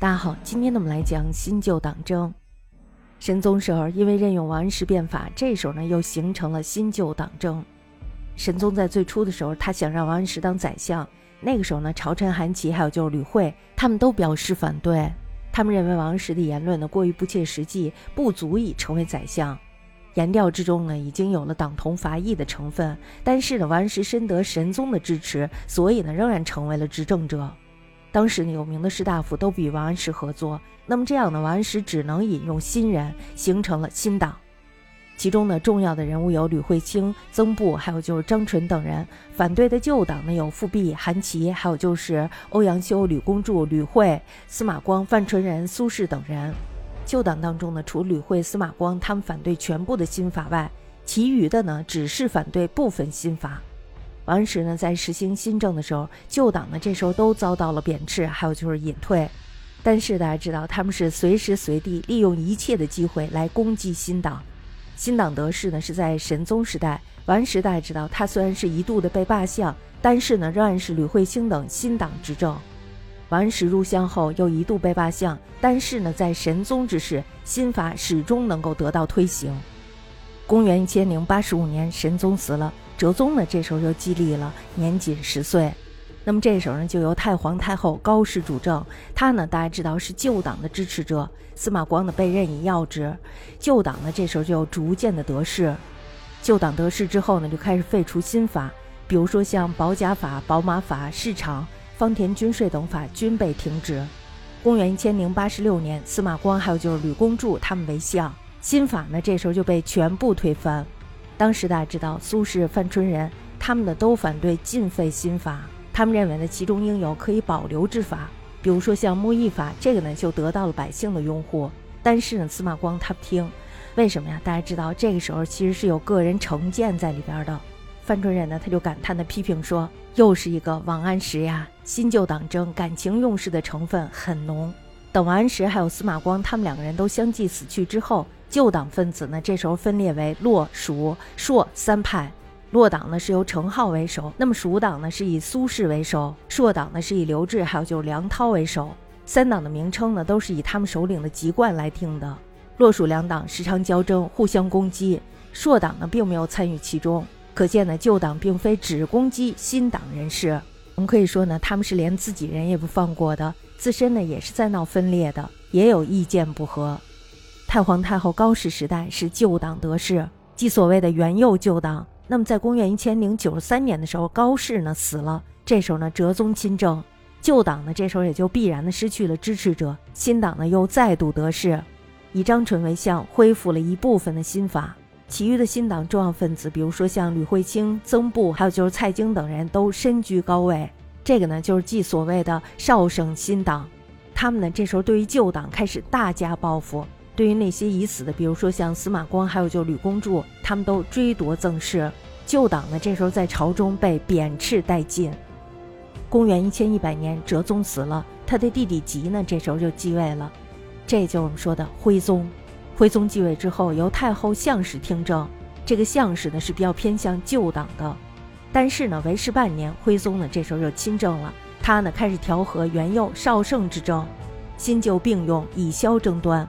大家好，今天呢我们来讲新旧党争。神宗时候，因为任用王安石变法，这时候呢又形成了新旧党争。神宗在最初的时候，他想让王安石当宰相，那个时候呢，朝臣韩琦还有就是吕惠，他们都表示反对。他们认为王安石的言论呢过于不切实际，不足以成为宰相。言调之中呢已经有了党同伐异的成分，但是呢，王安石深得神宗的支持，所以呢仍然成为了执政者。当时，有名的士大夫都与王安石合作，那么这样呢，王安石只能引用新人，形成了新党。其中呢，重要的人物有吕惠卿、曾布，还有就是张纯等人。反对的旧党呢，有富弼、韩琦，还有就是欧阳修、吕公著、吕惠、司马光、范纯仁、苏轼等人。旧党当中呢，除吕惠、司马光他们反对全部的新法外，其余的呢，只是反对部分新法。王安石呢，在实行新政的时候，旧党呢这时候都遭到了贬斥，还有就是隐退。但是大家知道，他们是随时随地利用一切的机会来攻击新党。新党得势呢，是在神宗时代。王安石大家知道，他虽然是一度的被罢相，但是呢，仍然是吕惠卿等新党执政。王安石入相后，又一度被罢相，但是呢，在神宗之时，新法始终能够得到推行。公元一千零八十五年，神宗死了。哲宗呢，这时候就继立了，年仅十岁。那么这时候呢，就由太皇太后高氏主政。他呢，大家知道是旧党的支持者，司马光呢被任以要职。旧党呢，这时候就逐渐的得势。旧党得势之后呢，就开始废除新法，比如说像保甲法、宝马法、市场、方田均税等法均被停止。公元一千零八十六年，司马光还有就是吕公著他们为相，新法呢这时候就被全部推翻。当时大家知道，苏轼、范纯仁他们呢都反对禁废新法，他们认为呢其中应有可以保留之法，比如说像木役法，这个呢就得到了百姓的拥护。但是呢，司马光他不听，为什么呀？大家知道，这个时候其实是有个人成见在里边的。范纯仁呢他就感叹的批评说：“又是一个王安石呀，新旧党争，感情用事的成分很浓。”等王安石还有司马光他们两个人都相继死去之后。旧党分子呢，这时候分裂为洛、蜀、朔三派。洛党呢是由程颢为首，那么蜀党呢是以苏轼为首，朔党呢是以刘志还有就是梁涛为首。三党的名称呢都是以他们首领的籍贯来定的。洛蜀两党时常交争，互相攻击。朔党呢并没有参与其中，可见呢旧党并非只攻击新党人士。我们可以说呢，他们是连自己人也不放过的，自身呢也是在闹分裂的，也有意见不合。太皇太后高氏时代是旧党得势，即所谓的元佑旧党。那么在公元一千零九十三年的时候，高氏呢死了，这时候呢哲宗亲政，旧党呢这时候也就必然的失去了支持者，新党呢又再度得势，以张纯为相，恢复了一部分的新法，其余的新党重要分子，比如说像吕惠卿、曾布，还有就是蔡京等人都身居高位，这个呢就是即所谓的少省新党，他们呢这时候对于旧党开始大加报复。对于那些已死的，比如说像司马光，还有就吕公著，他们都追夺赠谥。旧党呢，这时候在朝中被贬斥殆尽。公元一千一百年，哲宗死了，他的弟弟吉呢，这时候就继位了，这就是我们说的徽宗。徽宗继位之后，由太后相使听政，这个相使呢是比较偏向旧党的。但是呢，为时半年，徽宗呢这时候就亲政了，他呢开始调和元佑、绍圣之争，新旧并用，以消争端。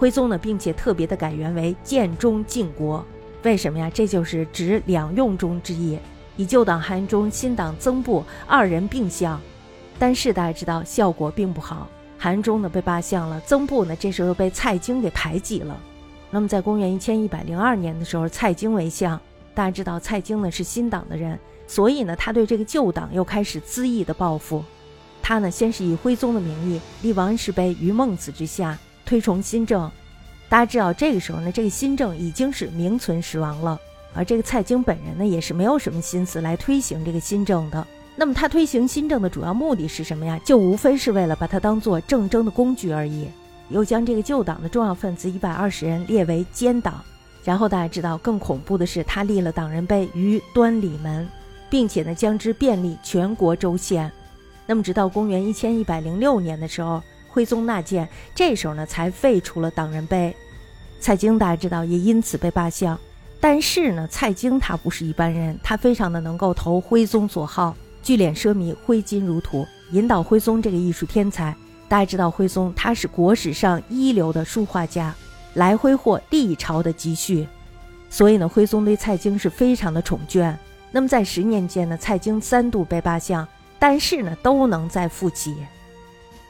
徽宗呢，并且特别的改元为建中靖国，为什么呀？这就是指两用中之意，以旧党韩忠、新党曾布二人并相。但是大家知道效果并不好，韩忠呢被罢相了，曾布呢这时候又被蔡京给排挤了。那么在公元一千一百零二年的时候，蔡京为相，大家知道蔡京呢是新党的人，所以呢他对这个旧党又开始恣意的报复。他呢先是以徽宗的名义立王安石碑于孟子之下。推崇新政，大家知道这个时候呢，这个新政已经是名存实亡了。而这个蔡京本人呢，也是没有什么心思来推行这个新政的。那么他推行新政的主要目的是什么呀？就无非是为了把它当做政争的工具而已。又将这个旧党的重要分子一百二十人列为奸党。然后大家知道更恐怖的是，他立了党人碑于端礼门，并且呢将之遍历全国州县。那么直到公元一千一百零六年的时候。徽宗纳谏，这时候呢才废除了党人碑。蔡京大家知道也因此被罢相。但是呢，蔡京他不是一般人，他非常的能够投徽宗所好，聚敛奢靡，挥金如土，引导徽宗这个艺术天才大家知道徽宗他是国史上一流的书画家，来挥霍历朝的积蓄，所以呢，徽宗对蔡京是非常的宠眷。那么在十年间呢，蔡京三度被罢相，但是呢，都能再复起。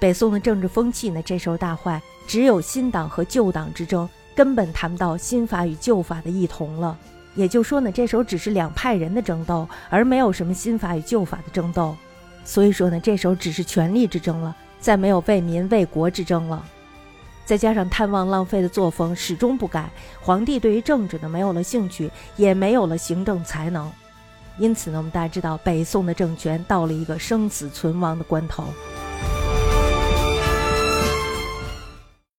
北宋的政治风气呢，这时候大坏，只有新党和旧党之争，根本谈不到新法与旧法的异同了。也就说呢，这时候只是两派人的争斗，而没有什么新法与旧法的争斗。所以说呢，这时候只是权力之争了。再没有为民为国之争了，再加上贪妄浪费的作风始终不改，皇帝对于政治呢没有了兴趣，也没有了行政才能，因此呢，我们大家知道北宋的政权到了一个生死存亡的关头。